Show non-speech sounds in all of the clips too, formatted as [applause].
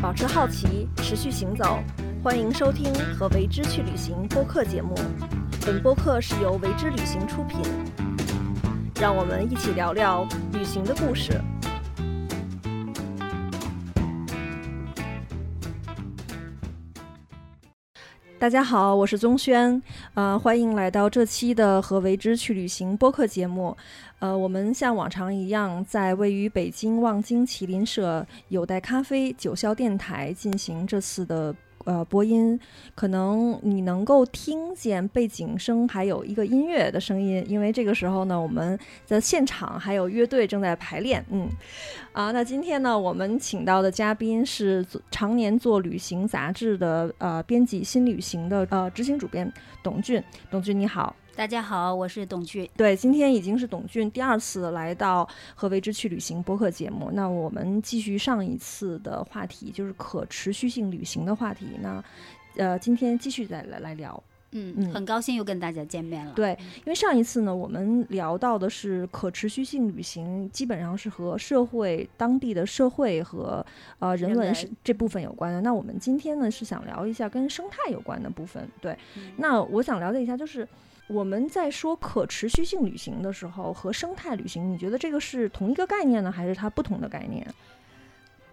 保持好奇，持续行走。欢迎收听《和为之去旅行》播客节目。本播客是由为之旅行出品。让我们一起聊聊旅行的故事。大家好，我是宗轩，呃，欢迎来到这期的《和为之去旅行》播客节目。呃，我们像往常一样，在位于北京望京麒麟舍有待咖啡九霄电台进行这次的。呃，播音可能你能够听见背景声，还有一个音乐的声音，因为这个时候呢，我们的现场还有乐队正在排练。嗯，啊，那今天呢，我们请到的嘉宾是常年做旅行杂志的呃编辑新旅行的呃执行主编董俊。董俊你好。大家好，我是董俊。对，今天已经是董俊第二次来到《何为之去旅行》播客节目。那我们继续上一次的话题，就是可持续性旅行的话题。那，呃，今天继续再来来聊。嗯嗯，很高兴又跟大家见面了。对，因为上一次呢，我们聊到的是可持续性旅行，基本上是和社会、当地的社会和呃人文是这部分有关的。那我们今天呢，是想聊一下跟生态有关的部分。对，那我想了解一下，就是。我们在说可持续性旅行的时候，和生态旅行，你觉得这个是同一个概念呢，还是它不同的概念？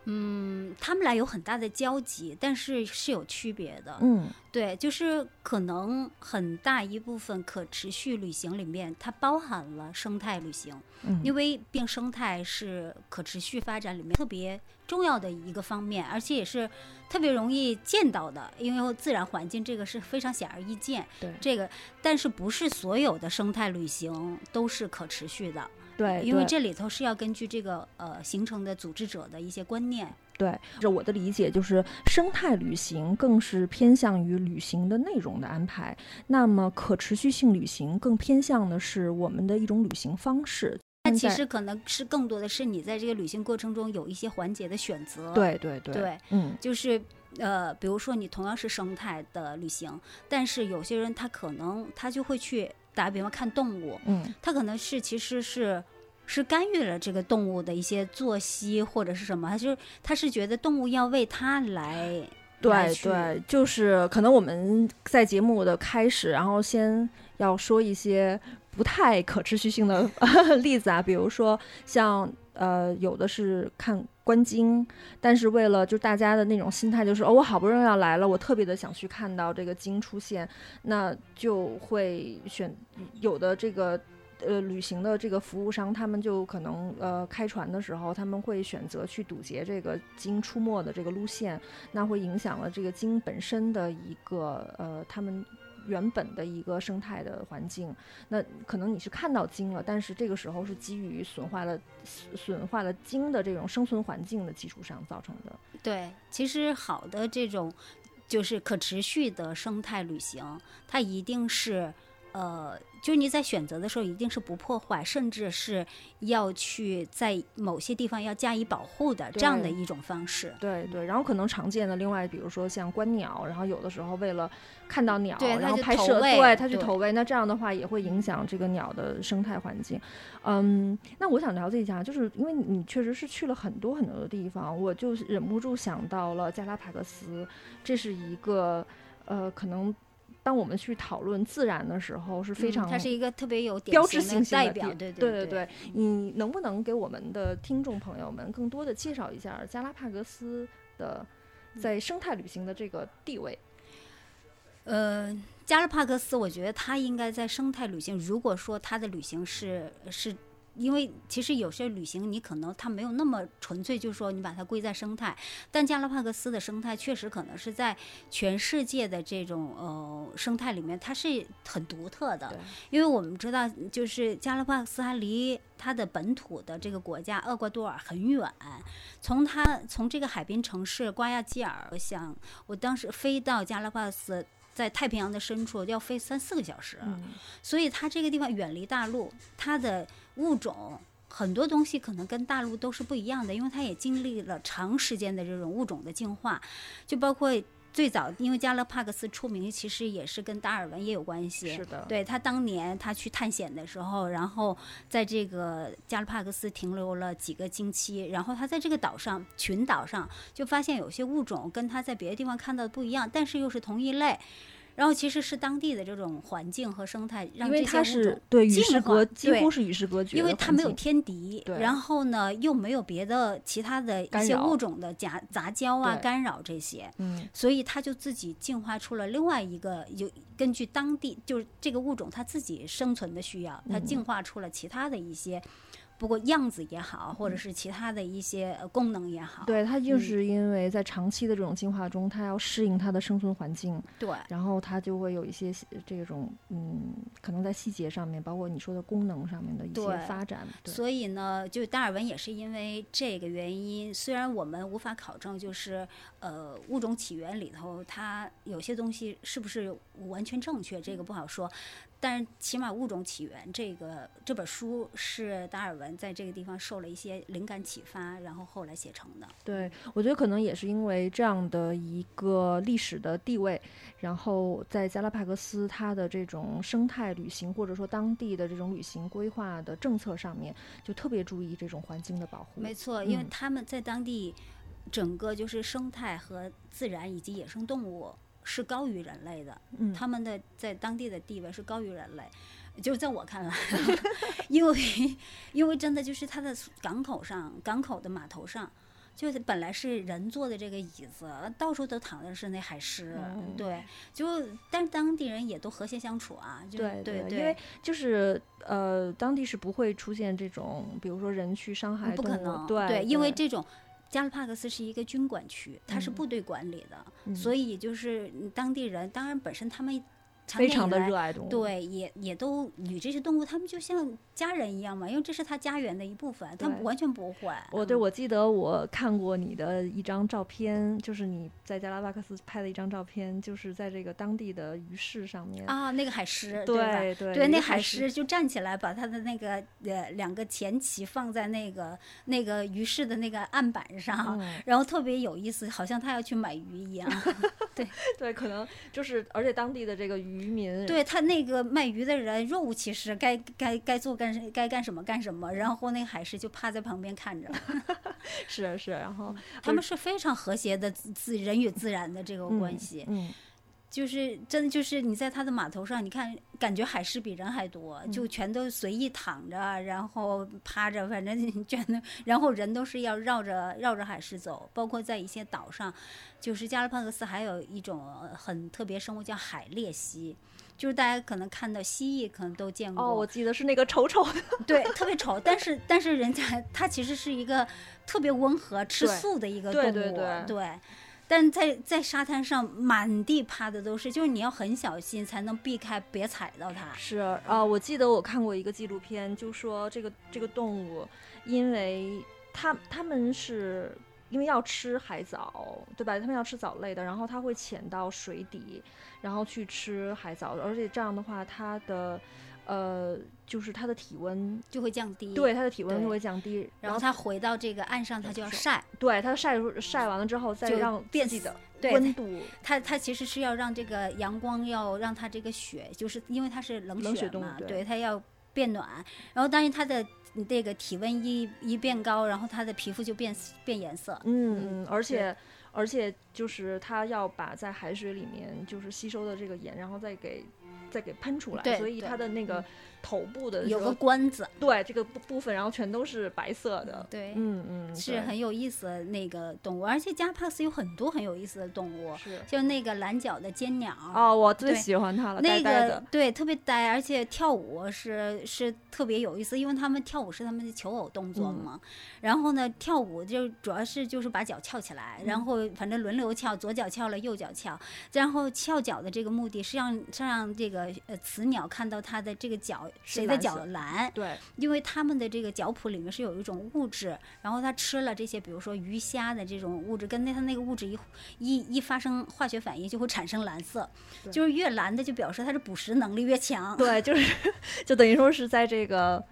嗯，他们俩有很大的交集，但是是有区别的。嗯，对，就是可能很大一部分可持续旅行里面，它包含了生态旅行。嗯，因为变生态是可持续发展里面特别重要的一个方面，而且也是特别容易见到的，因为自然环境这个是非常显而易见。对，这个，但是不是所有的生态旅行都是可持续的。对，因为这里头是要根据这个呃形成的组织者的一些观念。对，这我的理解就是生态旅行更是偏向于旅行的内容的安排，那么可持续性旅行更偏向的是我们的一种旅行方式。那其实可能是更多的是你在这个旅行过程中有一些环节的选择。对对对，对，嗯，就是呃，比如说你同样是生态的旅行，但是有些人他可能他就会去。打个比方，看动物，嗯，他可能是其实是是干预了这个动物的一些作息或者是什么，他就是他是觉得动物要为他来，对对，就是可能我们在节目的开始，然后先要说一些不太可持续性的 [laughs] 例子啊，比如说像呃，有的是看。观鲸，但是为了就大家的那种心态，就是哦，我好不容易要来了，我特别的想去看到这个鲸出现，那就会选有的这个呃旅行的这个服务商，他们就可能呃开船的时候，他们会选择去堵截这个鲸出没的这个路线，那会影响了这个鲸本身的一个呃他们。原本的一个生态的环境，那可能你是看到鲸了，但是这个时候是基于损坏了损坏了鲸的这种生存环境的基础上造成的。对，其实好的这种就是可持续的生态旅行，它一定是。呃，就是你在选择的时候，一定是不破坏，甚至是要去在某些地方要加以保护的这样的一种方式。对对，然后可能常见的，另外比如说像观鸟，然后有的时候为了看到鸟，然后拍摄，对它去投喂，那这样的话也会影响这个鸟的生态环境。嗯，那我想了解一下，就是因为你确实是去了很多很多的地方，我就忍不住想到了加拉帕戈斯，这是一个呃可能。当我们去讨论自然的时候，是非常它是一个特别有标志性代表，对对对对。你能不能给我们的听众朋友们更多的介绍一下加拉帕戈斯的在生态旅行的这个地位？呃，加拉帕戈斯，我觉得它应该在生态旅行。如果说它的旅行是是。因为其实有些旅行，你可能它没有那么纯粹，就是说你把它归在生态。但加拉帕戈斯的生态确实可能是在全世界的这种呃生态里面，它是很独特的。因为我们知道，就是加拉帕戈斯它离它的本土的这个国家厄瓜多尔很远。从它从这个海滨城市瓜亚基尔，我想我当时飞到加拉帕戈斯。在太平洋的深处要飞三四个小时，所以它这个地方远离大陆，它的物种很多东西可能跟大陆都是不一样的，因为它也经历了长时间的这种物种的进化，就包括最早因为加勒帕克斯出名，其实也是跟达尔文也有关系。是的，对他当年他去探险的时候，然后在这个加勒帕克斯停留了几个星期，然后他在这个岛上群岛上就发现有些物种跟他在别的地方看到的不一样，但是又是同一类。然后其实是当地的这种环境和生态，让这些物种对与进化世隔，几对乎是与世隔绝因，为它没有天敌，然后呢又没有别的其他的一些物种的杂杂交啊、干扰这些，嗯所以它就自己进化出了另外一个有根据当地就是这个物种它自己生存的需要，它嗯。进化出了其他的一些，不过样子也好，或者是其他的一些呃功能也好，嗯对，它就嗯是因为在长期的这种进化中，它要适应它的生存环境，对然后它就会有一些这种嗯，可能在细节上面，包括你说的功能上面的一些发展。对，所以呢，就达尔文也是因为这个原因，虽然我们无法考证，就是呃物种起源里头它有些东西是不是完全正确，这个不好说。但是起码物种起源这个这本书是达尔文在这个地方受了一些灵感启发，然后后来写成的。对，我觉得可能也是因为这样的一个历史的地位，然后在加拉帕戈斯它的这种生态旅行或者说当地的这种旅行规划的政策上面，就特别注意这种环境的保护。没错，因为嗯他们在当地整个就是生态和自然以及野生动物是高于人类的。嗯，他们的在当地的地位是高于人类，就是在我看来，[laughs] 因为因为真的就是它的港口上，港口的码头上。就是本来是人坐的这个椅子，到处都躺的是那海狮，嗯对，就但是当地人也都和谐相处啊，就对对因为就是呃，当地是不会出现这种，比如说人去伤害嗯不可能，对，因为这种加勒帕克斯是一个军管区，它是嗯。部队管理的，嗯。所以就是当地人，当然本身他们长非常的热爱动物，对，也也都与这些动物，它们就像家人一样嘛，因为这是他家园的一部分，它们完全不会。我对嗯我记得我看过你的一张照片，就是你在加拉巴克斯拍的一张照片，就是在这个当地的鱼市上面。啊，那个海狮，对对对，那海海狮就站起来，把它的那个呃两个前鳍放在那个那个鱼市的那个案板上，嗯，然后特别有意思，好像他要去买鱼一样。[laughs] 对 [laughs] 对，可能就是，而且当地的这个渔民，对他那个卖鱼的人若无其事，该该该做干该干什么干什么，然后那个海狮就趴在旁边看着。[laughs] 是是，然后他们是非常和谐的自自人与自然的这个关系。嗯，就是真的就是你在他的码头上，你看感觉海狮比人还多，嗯就全都随意躺着，然后趴着，反正你全都，然后人都是要绕着绕着海狮走，包括在一些岛上，就是加勒帕戈斯还有一种呃很特别生物叫海鬣蜥。就是大家可能看到蜥蜴，可能都见过，哦，我记得是那个丑丑的，对，特别丑，但是但是人家它其实是一个特别温和、吃素的一个动物，对对但在在沙滩上满地趴的都是，就是你要很小心才能避开，别踩到它。是啊、我记得我看过一个纪录片，就说这个这个动物，因为它它们是因为要吃海藻，对吧？它们要吃藻类的，然后它会潜到水底，然后去吃海藻，而且这样的话，它的呃，就是它的体温，就会降低，对，它的体温就会降低，然后它回到这个岸上，它就要晒，对它晒晒完了之后，再让变自己的对温度 [laughs] 它它其实是要让这个阳光要让它这个雪，就是因为它是冷冷血动物对对它要变暖，然后但是它的这个体温一一变高，然后它的皮肤就变变颜色，嗯嗯，而且而且就是它要把在海水里面就是吸收的这个盐，然后再给再给喷出来，所以对它的那个头部的有个这个关子，对这个部部分，然后全都是白色的。对，嗯嗯，是很有意思的那个动物，而且加帕斯有很多很有意思的动物，是就那个蓝脚的尖鸟。哦，我最喜欢它了，那个呆呆。对特别呆，而且跳舞是是特别有意思，因为他们跳舞是他们的求偶动作嗯嘛。然后呢，跳舞就主要是就是把脚翘起来，嗯然后反正轮流翘，左脚翘了，右脚翘。然后翘脚的这个目的是让是让这个呃雌鸟看到它的这个脚谁的脚蓝，对，因为他们的这个脚蹼里面是有一种物质，然后它吃了这些，比如说鱼虾的这种物质，跟那它那个物质一一一发生化学反应，就会产生蓝色，对就是越蓝的就表示它的捕食能力越强。对，就是 [laughs] 就等于说是在这个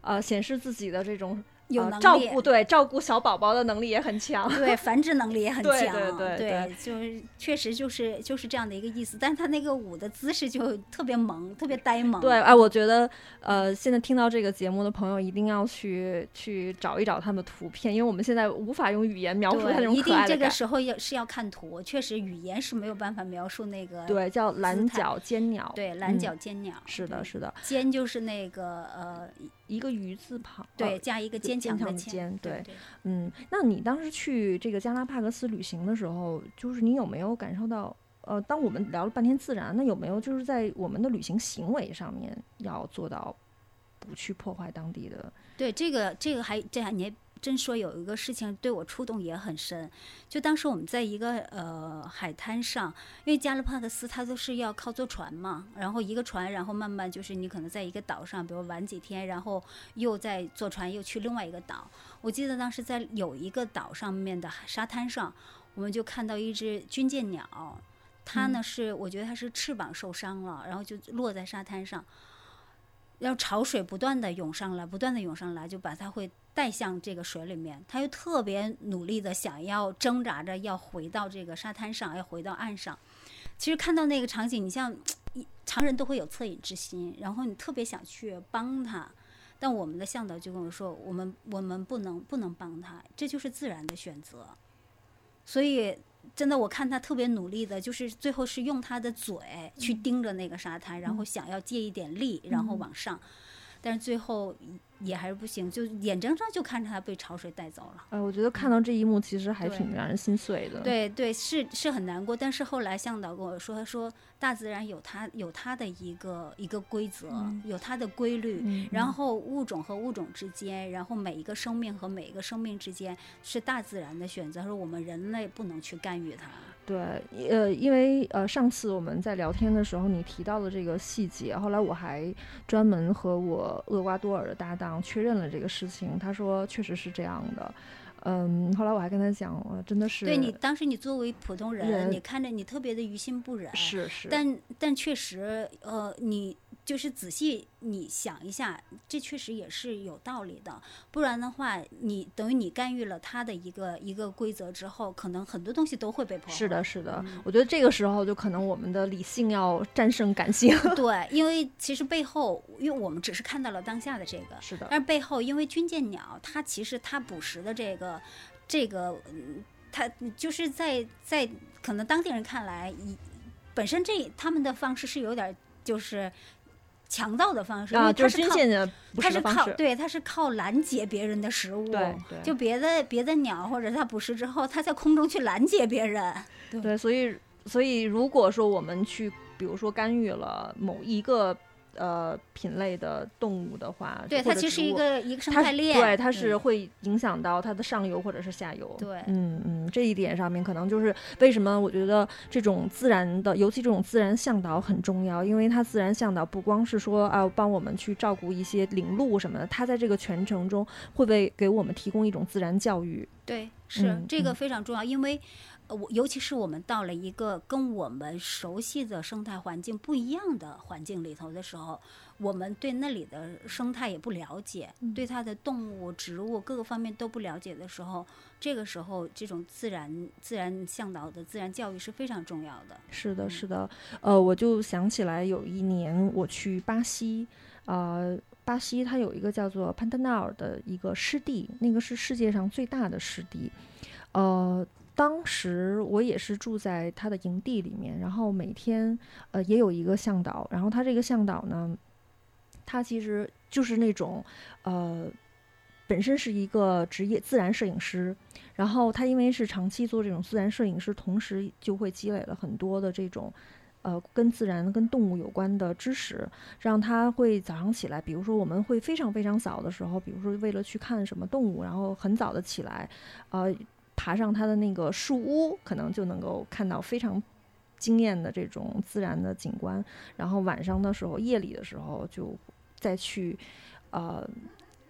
呃显示自己的这种有能力，照顾对照顾小宝宝的能力也很强，对 [laughs] 繁殖能力也很对强，对对对就是确实就是就是这样的一个意思。但是他那个舞的姿势就特别萌，特别呆萌。对，哎，我觉得呃，现在听到这个节目的朋友一定要去去找一找他们的图片，因为我们现在无法用语言描述他那对，种一定这个。时候要是要看图，确实语言是没有办法描述那个。对，叫蓝态角尖鸟。对，蓝嗯角尖鸟、是的，是的，尖就是那个呃，一个鱼字旁。对，呃加一个坚坚强的坚，对对嗯，那你当时去这个加拉帕戈斯旅行的时候，就是你有没有感受到？呃，当我们聊了半天自然，那有没有就是在我们的旅行行为上面要做到不去破坏当地的？对，这个这个还这还你还真说有一个事情对我触动也很深，就当时我们在一个呃海滩上，因为加勒帕戈斯它都是要靠坐船嘛，然后一个船，然后慢慢就是你可能在一个岛上，比如玩几天，然后又再坐船又去另外一个岛。我记得当时在有一个岛上面的沙滩上，我们就看到一只军舰鸟，它呢是我觉得它是翅膀受伤了，然后就落在沙滩上。要潮水不断的涌上来，不断的涌上来，就把它会带向这个水里面。他又特别努力的想要挣扎着要回到这个沙滩上，要回到岸上。其实看到那个场景，你像一常人都会有恻隐之心，然后你特别想去帮他，但我们的向导就跟我说，我们我们不能不能帮他，这就是自然的选择。所以真的，我看他特别努力的，就是最后是用他的嘴去盯着那个沙滩，然后想要借一点力，然后往上，但是最后也还是不行，就眼睁睁就看着他被潮水带走了。哎，我觉得看到这一幕其实还挺让人心碎的。，对对，是是很难过，但是后来向导跟我说，他说大自然有它有它的一个一个规则，有它的规律，嗯，然后物种和物种之间，然后每一个生命和每一个生命之间是大自然的选择，说我们人类不能去干预它。对，呃，因为呃，上次我们在聊天的时候，你提到了这个细节，后来我还专门和我厄瓜多尔的搭档确认了这个事情，他说确实是这样的。嗯，后来我还跟他讲，我真的是对你当时你作为普通人，人你看着你特别的于心不忍，是是，但但确实，呃，你就是仔细你想一下，这确实也是有道理的。不然的话，你等于你干预了他的一个一个规则之后，可能很多东西都会被破坏。是的，是的，嗯我觉得这个时候就可能我们的理性要战胜感性。[laughs] 对，因为其实背后，因为我们只是看到了当下的这个，是的，但是背后，因为军舰鸟它其实它捕食的这个这个，嗯它就是在在可能当地人看来，以本身这他们的方式是有点儿就是强盗的方式，因啊，为就是军它是靠它是。靠对，它是靠拦截别人的食物，对对就别的别的鸟或者它捕食之后，它在空中去拦截别人，对，所以所以如果说我们去，比如说干预了某一个呃品类的动物的话，对，它其实是一个一个生态链，对，它是会影响到它的上游或者是下游。对嗯嗯，这一点上面可能就是为什么我觉得这种自然的，尤其这种自然向导很重要，因为它自然向导不光是说啊帮我们去照顾一些领路什么的，它在这个全程中会不会给我们提供一种自然教育？对，是、嗯这个嗯非常重要，因为呃，我尤其是我们到了一个跟我们熟悉的生态环境不一样的环境里头的时候，我们对那里的生态也不了解，嗯对它的动物、植物各个方面都不了解的时候，这个时候这种自然自然向导的自然教育是非常重要的。是的，嗯是的，呃，我就想起来有一年我去巴西，呃，巴西它有一个叫做潘特纳尔的一个湿地，那个是世界上最大的湿地，呃。当时我也是住在他的营地里面，然后每天呃也有一个向导，然后他这个向导呢，他其实就是那种呃本身是一个职业自然摄影师，然后他因为是长期做这种自然摄影师，同时就会积累了很多的这种。呃，跟自然、跟动物有关的知识，让他会早上起来，比如说我们会非常非常早的时候，比如说为了去看什么动物，然后很早的起来，呃，爬上它的那个树屋，可能就能够看到非常惊艳的这种自然的景观。然后晚上的时候，夜里的时候就再去，呃，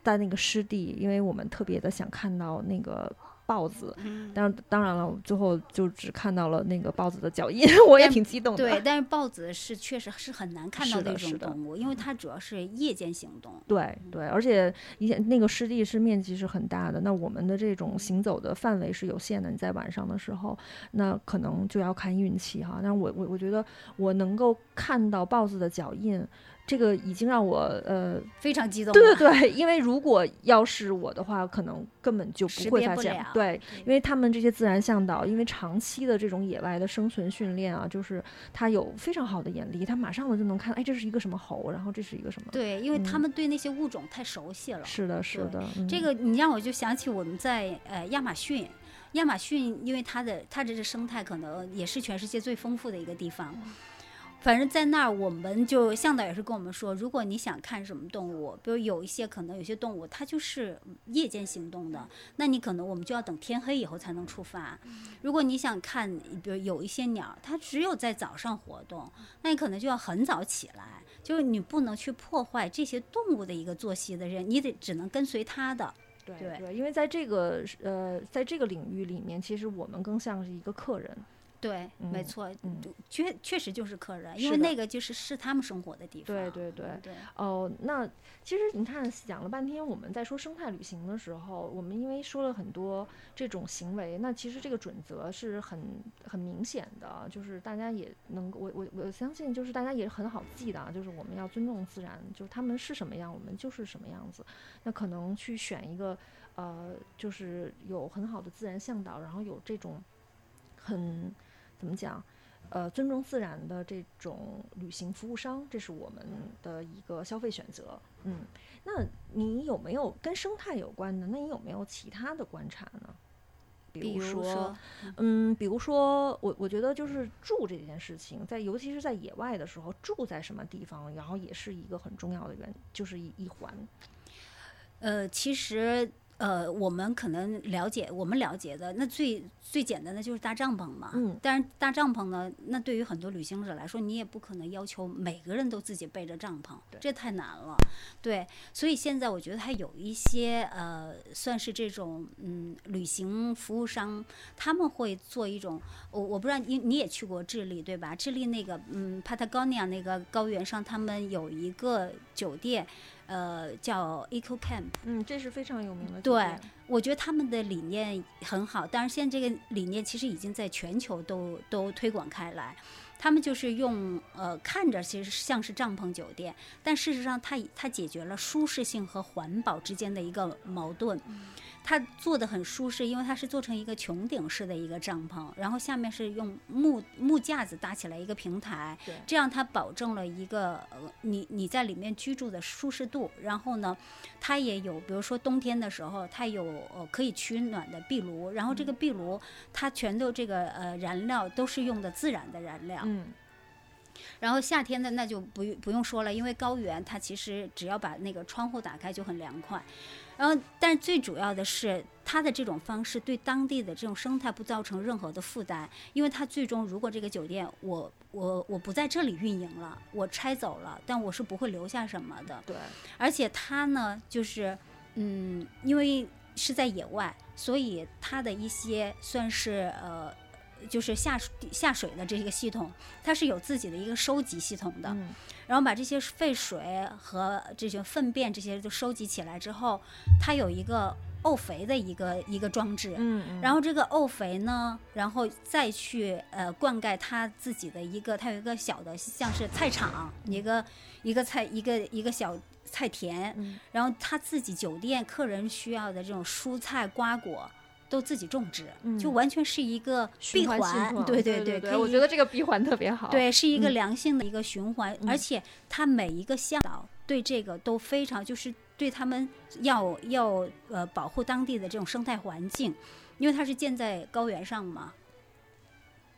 在那个湿地，因为我们特别的想看到那个豹子，嗯，但是当然了，最后就只看到了那个豹子的脚印，我也挺激动的。对，[laughs] 但是豹子是确实是很难看到那种动物，因为它主要是夜间行动。对对，而且以前那个湿地是面积是很大的，那我们的这种行走的范围是有限的。你在晚上的时候，那可能就要看运气哈。但是我我我觉得我能够看到豹子的脚印，这个已经让我呃，非常激动。对对对，因为如果要是我的话，可能根本就不会发现。对，因为他们这些自然向导，因为长期的这种野外的生存训练啊，就是他有非常好的眼力，他马上的就能看，哎，这是一个什么猴，然后这是一个什么。对，因为他嗯们对那些物种太熟悉了。是的，是的，嗯这个你让我就想起我们在呃亚马逊，亚马逊因为它的它的这生态可能也是全世界最丰富的一个地方。反正，在那儿我们就向导也是跟我们说，如果你想看什么动物，比如有一些可能有些动物它就是夜间行动的，那你可能我们就要等天黑以后才能出发。如果你想看，比如有一些鸟，它只有在早上活动，那你可能就要很早起来，就是你不能去破坏这些动物的一个作息的人，你得只能跟随它的。对对对，因为在这个呃，在这个领域里面，其实我们更像是一个客人。对，没嗯错，确确实就是客人，因为那个就是是他们生活的地方。对对对对，哦，那其实你看，讲了半天，我们在说生态旅行的时候，我们因为说了很多这种行为，那其实这个准则是很很明显的，就是大家也能，我我我相信，就是大家也很好记的啊，就是我们要尊重自然，就是他们是什么样，我们就是什么样子。那可能去选一个呃，就是有很好的自然向导，然后有这种很怎么讲？呃，尊重自然的这种旅行服务商，这是我们的一个消费选择。嗯，那你有没有跟生态有关的？那你有没有其他的观察呢？比比如说，如说，嗯，比如说，我我觉得就是住这件事情，在尤其是在野外的时候，住在什么地方，然后也是一个很重要的原，就是一一环。呃，其实呃，我们可能了解，我们了解的那最最简单的就是搭帐篷嘛。嗯但是搭帐篷呢，那对于很多旅行者来说，你也不可能要求每个人都自己背着帐篷，这太难了。对，所以现在我觉得还有一些呃，算是这种嗯旅行服务商，他们会做一种，我我不知道你你也去过智利对吧？智利那个嗯 Patagonia 那个高原上，他们有一个酒店，呃，叫 Eco Camp。嗯，这是非常有名的对。我觉得他们的理念很好，当然现在这个理念其实已经在全球都都推广开来。他们就是用呃看着其实像是帐篷酒店，但事实上它它解决了舒适性和环保之间的一个矛盾。它做的很舒适，因为它是做成一个穹顶式的一个帐篷，然后下面是用木木架子搭起来一个平台，这样它保证了一个呃你你在里面居住的舒适度。然后呢，它也有，比如说冬天的时候，它有呃可以取暖的壁炉，然后这个壁炉它全都这个呃燃料都是用的自然的燃料。嗯，然后夏天的那就不用不用说了，因为高原它其实只要把那个窗户打开就很凉快。然后，但最主要的是，它的这种方式对当地的这种生态不造成任何的负担，因为它最终如果这个酒店我我我不在这里运营了，我拆走了，但我是不会留下什么的。对，而且它呢，就是嗯，因为是在野外，所以它的一些算是呃，就是下水下水的这个系统，它是有自己的一个收集系统的。嗯然后把这些废水和这些粪便这些都收集起来之后，它有一个沤肥的一个一个装置。嗯嗯，然后这个沤肥呢，然后再去呃灌溉它自己的一个，它有一个小的像是菜场，一个一个菜一个一个小菜田，嗯然后他自己酒店客人需要的这种蔬菜瓜果都自己种植，嗯就完全是一个闭环对对对，我觉得这个闭环特别好。，对，是一个嗯良性的一个循环，嗯而且它每一个向导对这个都非常，就是对他们要要呃保护当地的这种生态环境，因为它是建在高原上嘛。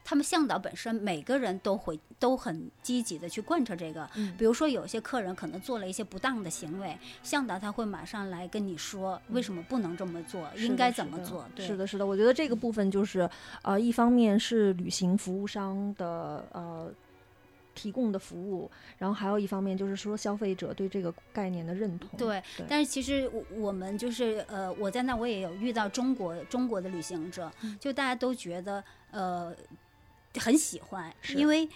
他们向导本身每个人都会都很积极的去贯彻这个，嗯比如说有些客人可能做了一些不当的行为，向导他会马上来跟你说为什么不能这么做，应该怎么做。对，是的，是的，我觉得这个部分就是，呃，一方面是旅行服务商的呃提供的服务，然后还有一方面就是说消费者对这个概念的认同。对，对但是其实我我们就是呃，我在那我也有遇到中国中国的旅行者，嗯就大家都觉得呃很喜欢，因为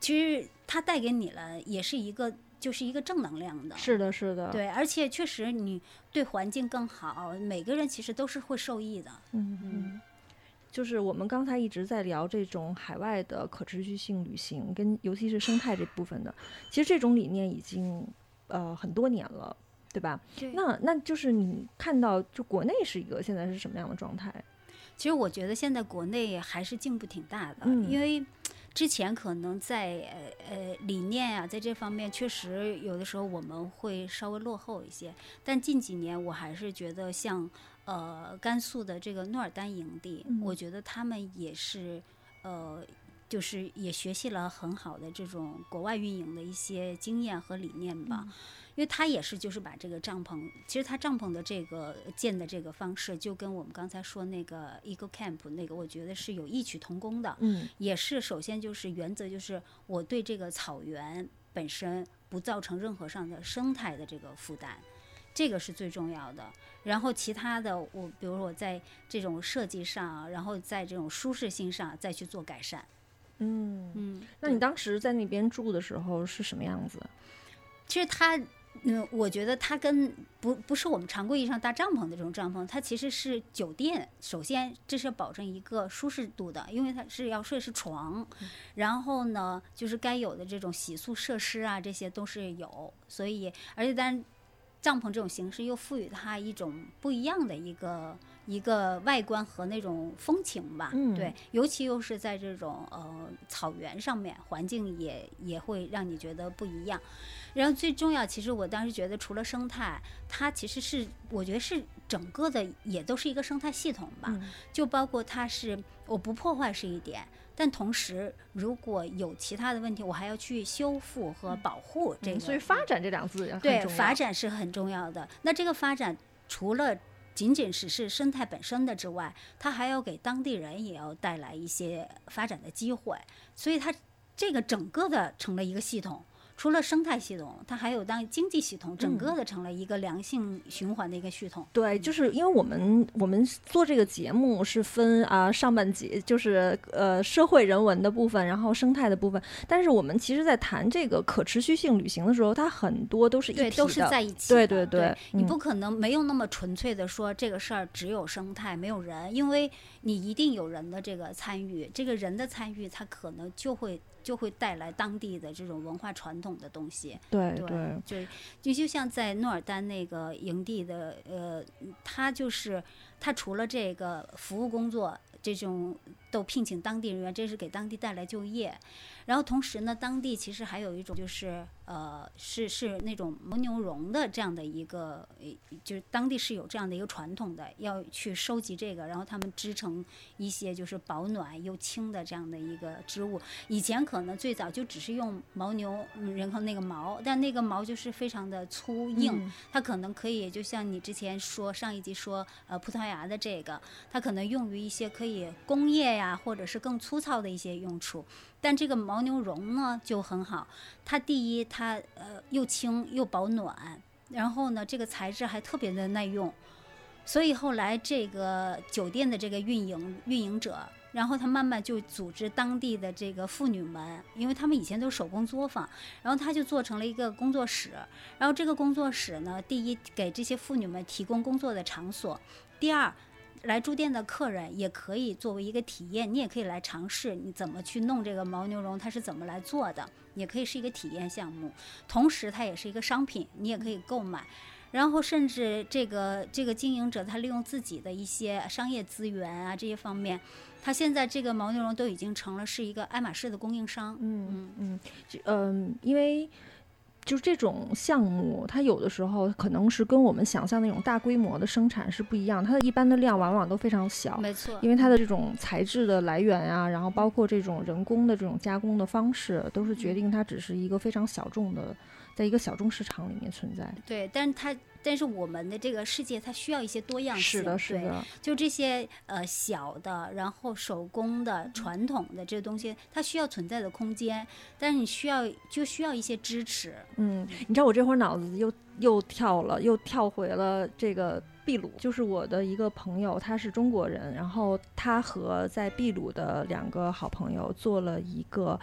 其实它带给你了也是一个就是一个正能量的。是的，是的，，对，而且确实你对环境更好，每个人其实都是会受益的。嗯嗯嗯。就是我们刚才一直在聊这种海外的可持续性旅行，跟尤其是生态这部分的，其实这种理念已经呃很多年了，对吧？对那那就是你看到，就国内是一个现在是什么样的状态？其实我觉得现在国内还是进步挺大的，嗯因为之前可能在呃呃理念啊，在这方面确实有的时候我们会稍微落后一些，但近几年我还是觉得像呃甘肃的这个诺尔丹营地，嗯我觉得他们也是呃。就是也学习了很好的这种国外运营的一些经验和理念吧，因为他也是就是把这个帐篷，其实他帐篷的这个建的这个方式，就跟我们刚才说那个 Eco Camp 那个，我觉得是有异曲同工的。嗯也是首先就是原则就是我对这个草原本身不造成任何上的生态的这个负担。这个是最重要的，然后其他的我，比如说我在这种设计上，然后在这种舒适性上再去做改善。嗯。嗯，那你当时在那边住的时候是什么样子？其实它，嗯，我觉得它跟不不是我们常规意义上搭帐篷的这种帐篷，它其实是酒店。首先，这是要保证一个舒适度的，因为它是要睡是床，然后呢，就是该有的这种洗漱设施啊，这些都是有。所以，而且但帐篷这种形式又赋予它一种不一样的一个一个外观和那种风情吧。嗯对，尤其又是在这种呃草原上面，环境也也会让你觉得不一样。然后最重要，其实我当时觉得，除了生态，它其实是我觉得是整个的也都是一个生态系统吧。嗯就包括它是我不破坏是一点，但同时如果有其他的问题，我还要去修复和保护这个。嗯所以发展这两个字对发展是很重要的。那这个发展除了仅仅只是生态本身的之外，它还要给当地人也要带来一些发展的机会，所以它这个整个的成了一个系统。除了生态系统，它还有当经济系统，整个的成了一个良性循环的一个系统。对，就是因为我们我们做这个节目是分啊、上半节就是呃社会人文的部分，然后生态的部分。但是我们其实，在谈这个可持续性旅行的时候，它很多都是一对，体都是的在一起的。对对对你嗯不可能没有那么纯粹的说这个事儿只有生态没有人，因为你一定有人的这个参与，这个人的参与，它可能就会就会带来当地的这种文化传统的东西。对对对，就就就像在诺尔丹那个营地的，呃，他就是他除了这个服务工作，这种都聘请当地人员，这是给当地带来就业。然后同时呢，当地其实还有一种就是呃，是是那种牦牛绒的这样的一个，呃就是当地是有这样的一个传统的，要去收集这个，然后他们织成一些就是保暖又轻的这样的一个织物。以前可能最早就只是用牦牛，嗯然后那个毛，但那个毛就是非常的粗硬，嗯它可能可以就像你之前说上一集说，呃，葡萄牙的这个，它可能用于一些可以工业呀，或者是更粗糙的一些用处。但这个牦牛绒呢就很好，它第一它呃又轻又保暖，然后呢这个材质还特别的耐用，所以后来这个酒店的这个运营运营者，然后他慢慢就组织当地的这个妇女们，因为他们以前都是手工作坊，然后他就做成了一个工作室，然后这个工作室呢，第一给这些妇女们提供工作的场所，第二。来住店的客人也可以作为一个体验，你也可以来尝试你怎么去弄这个牦牛绒，它是怎么来做的，也可以是一个体验项目。同时，它也是一个商品，你也可以购买。然后，甚至这个这个经营者他利用自己的一些商业资源啊这些方面，他现在这个牦牛绒都已经成了是一个爱马仕的供应商。嗯嗯，嗯嗯，因为就是这种项目，它有的时候可能是跟我们想象那种大规模的生产是不一样，它的一般的量往往都非常小，没错，因为它的这种材质的来源啊，然后包括这种人工的这种加工的方式，都是决定它只是一个非常小众的在一个小众市场里面存在。对，但是它但是我们的这个世界它需要一些多样性，是的，是的，就这些呃小的，然后手工的、传统的这些东西，它需要存在的空间，但是你需要就需要一些支持。嗯，你知道我这会儿脑子又又跳了，又跳回了这个秘鲁，就是我的一个朋友，他是中国人，然后他和在秘鲁的两个好朋友做了一个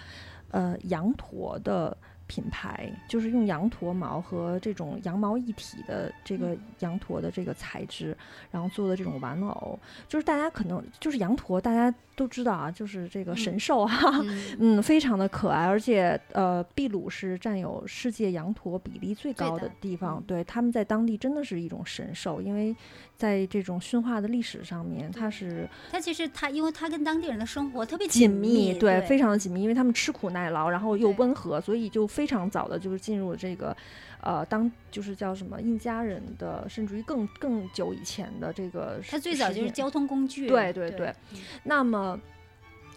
呃羊驼的。品牌就是用羊驼毛和这种羊毛一体的这个羊驼的这个材质，然后做的这种玩偶，就是大家可能就是羊驼，大家都知道啊，就是这个神兽哈、[laughs] 嗯嗯，非常的可爱，而且呃，秘鲁是占有世界羊驼比例最高的地方，嗯。对，他们在当地真的是一种神兽，因为在这种驯化的历史上面，它是它其实它因为它跟当地人的生活特别紧密，对，对，非常的紧密，因为他们吃苦耐劳，然后又温和，所以就非常早的就是进入了这个，呃，当就是叫什么印加人的，甚至于更更久以前的这个时，它最早就是交通工具，对对对对，那么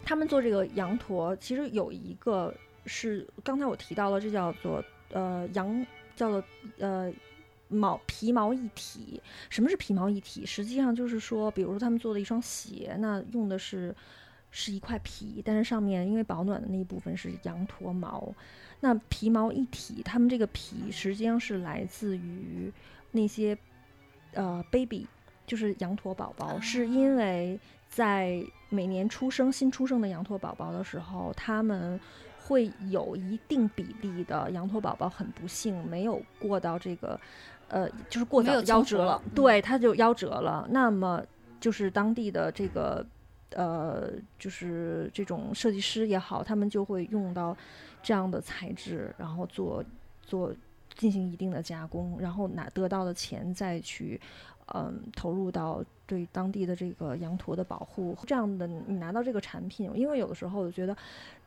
他们做这个羊驼，其实有一个是刚才我提到了，这叫做呃羊，叫做呃毛皮毛一体。什么是皮毛一体？实际上就是说，比如说他们做的一双鞋，那用的是是一块皮，但是上面因为保暖的那一部分是羊驼毛。那皮毛一体，他们这个皮实际上是来自于那些呃 baby，就是羊驼宝宝，是因为在每年出生新出生的羊驼宝宝的时候，他们会有一定比例的羊驼宝宝很不幸没有过到这个，呃，就是过早夭折了对，他就夭折了。那么就是当地的这个。呃，就是这种设计师也好，他们就会用到这样的材质，然后做做进行一定的加工，然后拿得到的钱再去嗯投入到对当地的这个羊驼的保护。这样的你拿到这个产品，因为有的时候我觉得。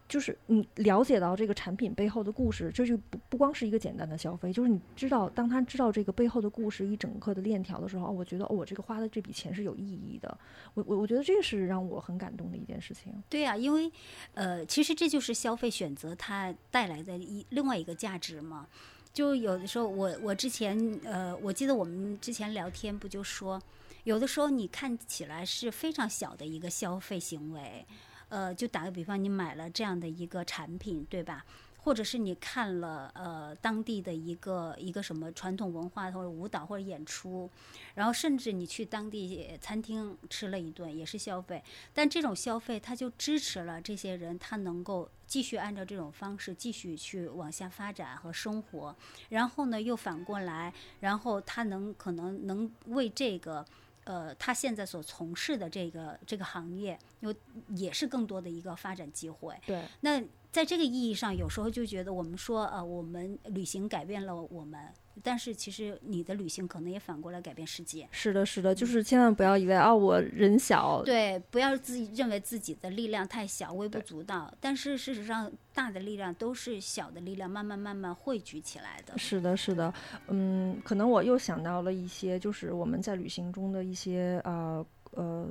就是你了解到这个产品背后的故事，这就不不光是一个简单的消费，就是你知道，当他知道这个背后的故事一整个的链条的时候，我觉得哦，我这个花的这笔钱是有意义的。我我我觉得这是让我很感动的一件事情。对呀、因为呃，其实这就是消费选择它带来的一另外一个价值嘛。就有的时候我，我之前呃，我记得我们之前聊天不就说，有的时候你看起来是非常小的一个消费行为，呃，就打个比方，你买了这样的一个产品，对吧？或者是你看了呃当地的一个一个什么传统文化或者舞蹈或者演出，然后甚至你去当地餐厅吃了一顿也是消费，但这种消费它就支持了这些人，他能够继续按照这种方式继续去往下发展和生活，然后呢又反过来，然后他能可能能为这个。呃，他现在所从事的这个这个行业，有也是更多的一个发展机会。对，那在这个意义上，有时候就觉得我们说，呃，我们旅行改变了我们，但是其实你的旅行可能也反过来改变世界。是的，是的，就是千万不要以为啊，我人小，对，不要自己认为自己的力量太小，微不足道。但是事实上，大的力量都是小的力量慢慢慢慢汇聚起来的。是的，是的，嗯，可能我又想到了一些，就是我们在旅行中的一些呃呃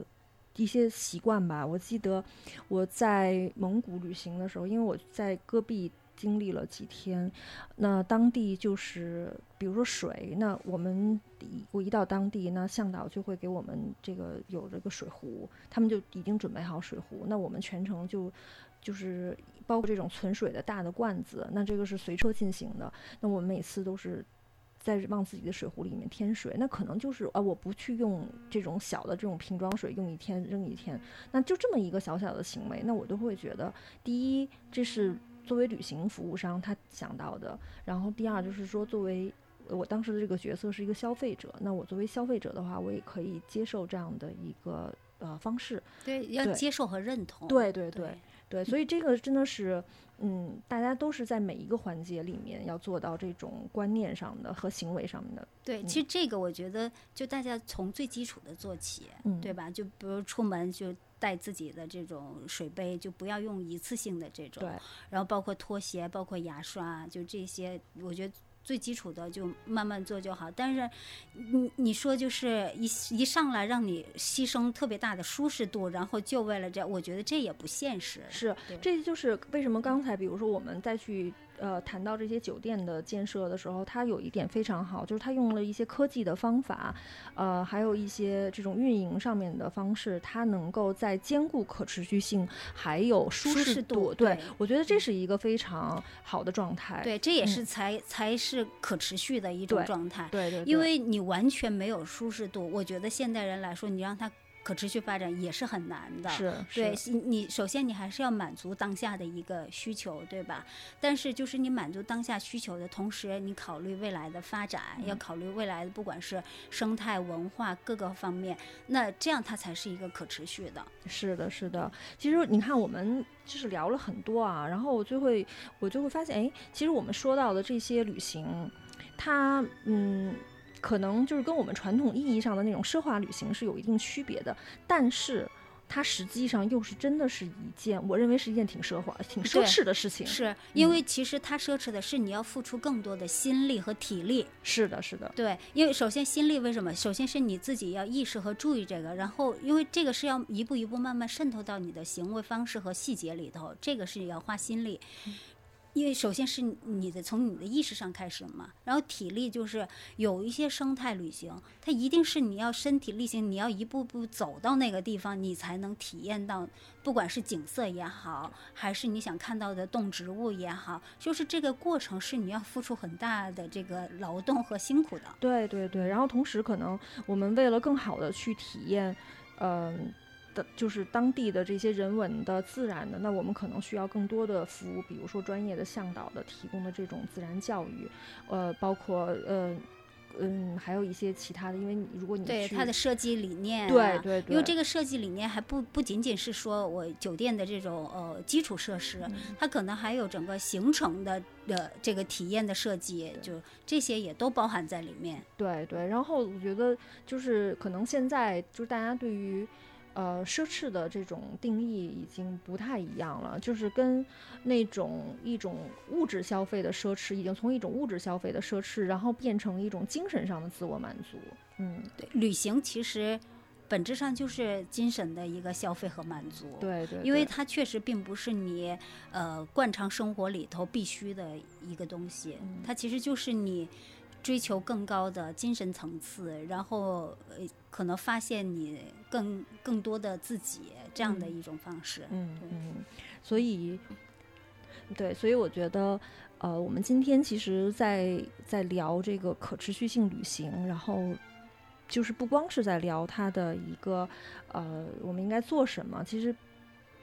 一些习惯吧。我记得我在蒙古旅行的时候，因为我在戈壁经历了几天，那当地就是比如说水，那我们一我一到当地，那向导就会给我们这个有这个水壶，他们就已经准备好水壶，那我们全程就就是包括这种存水的大的罐子，那这个是随车进行的。那我们每次都是在往自己的水壶里面添水，那可能就是啊，我不去用这种小的这种瓶装水，用一天扔一天，那就这么一个小小的行为，那我都会觉得，第一，这是作为旅行服务商他想到的，然后第二就是说作为。我当时的这个角色是一个消费者，那我作为消费者的话，我也可以接受这样的一个呃方式。对，要接受和认同。对对对对对，所以这个真的是，嗯，大家都是在每一个环节里面要做到这种观念上的和行为上面的。对，其实这个我觉得，就大家从最基础的做起，嗯对吧？就比如出门就带自己的这种水杯，就不要用一次性的这种。对，然后包括拖鞋，包括牙刷，就这些，我觉得最基础的就慢慢做就好。但是你你说就是一一上来让你牺牲特别大的舒适度，然后就为了这，我觉得这也不现实。是，这就是为什么刚才比如说我们再去呃谈到这些酒店的建设的时候，它有一点非常好，就是它用了一些科技的方法，呃，还有一些这种运营上面的方式，它能够在兼顾可持续性还有舒舒适适度对对我觉得这是一个非常好的状态。对，这也嗯是才、才是可持续的一种状态。对对对，因为你完全没有舒适度，我觉得现代人来说，你让他可持续发展也是很难的。是对，你首先你还是要满足当下的一个需求，对吧？但是就是你满足当下需求的同时，你考虑未来的发展，要嗯考虑未来的不管是生态文化各个方面，那这样它才是一个可持续的。是的，是的。其实你看，我们就是聊了很多啊，然后我就会我就会发现，哎，其实我们说到的这些旅行，它嗯。可能就是跟我们传统意义上的那种奢华旅行是有一定区别的，但是它实际上又是真的是一件，我认为是一件挺奢华、挺奢侈的事情。是因为其实它奢侈的是你要付出更多的心力和体力。是的，是的，对，因为首先心力为什么？首先是你自己要意识和注意这个，然后因为这个是要一步一步慢慢渗透到你的行为方式和细节里头，这个是要花心力。因为首先是你的从你的意识上开始嘛，然后体力就是有一些生态旅行，它一定是你要身体力行，你要一步步走到那个地方，你才能体验到，不管是景色也好，还是你想看到的动植物也好，就是这个过程是你要付出很大的这个劳动和辛苦的。对对对。然后同时，可能我们为了更好的去体验，嗯、的就是当地的这些人文的、自然的，那我们可能需要更多的服务，比如说专业的向导的提供的这种自然教育，呃，包括呃。嗯，还有一些其他的，因为你如果你对它的设计理念、啊，对对对，因为这个设计理念还不不仅仅是说我酒店的这种呃基础设施，嗯它可能还有整个行程的呃这个体验的设计，就这些也都包含在里面。对对，然后我觉得就是可能现在就是大家对于呃奢侈的这种定义已经不太一样了，就是跟那种一种物质消费的奢侈，已经从一种物质消费的奢侈，然后变成一种精神上的自我满足。嗯，对，旅行其实本质上就是精神的一个消费和满足。。对对，因为它确实并不是你呃惯常生活里头必须的一个东西，嗯它其实就是你追求更高的精神层次，然后呃可能发现你更更多的自己这样的嗯一种方式。嗯嗯，所以对，所以我觉得，呃，我们今天其实在在聊这个可持续性旅行，然后就是不光是在聊它的一个呃，我们应该做什么，其实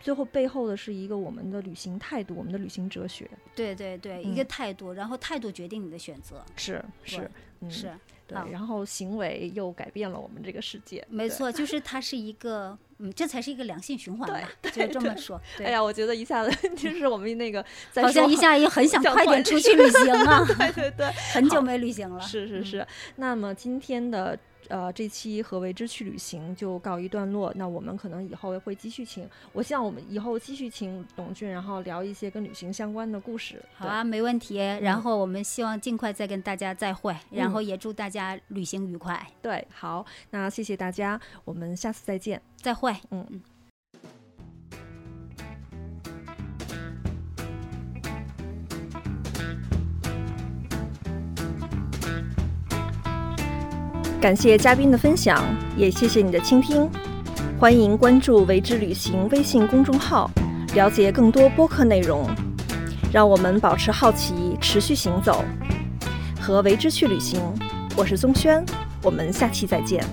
最后背后的是一个我们的旅行态度，我们的旅行哲学。对对对，一个嗯态度，然后态度决定你的选择。是是，嗯，是，对，然后行为又改变了我们这个世界。没错，就 [laughs] 是它是一个，嗯，这才是一个良性循环对吧，就这么说。对，哎呀，我觉得一下子就是我们那个 [laughs] 好像一下也很想 [laughs] 想快快点出去旅行啊，对对对，很久没旅行了。嗯是是是。那么今天的呃这期何为之去旅行就告一段落。那我们可能以后会继续请，我希望我们以后继续请董俊，然后聊一些跟旅行相关的故事。好啊，没问题。然后我们希望尽快再跟大家再会，然后也祝大家旅行愉快，对，对，好，那谢谢大家，我们下次再见。再会。嗯。感谢嘉宾的分享，也谢谢你的倾听。欢迎关注“为之旅行”微信公众号，了解更多播客内容。让我们保持好奇，持续行走，和为之去旅行。我是宗轩，我们下期再见。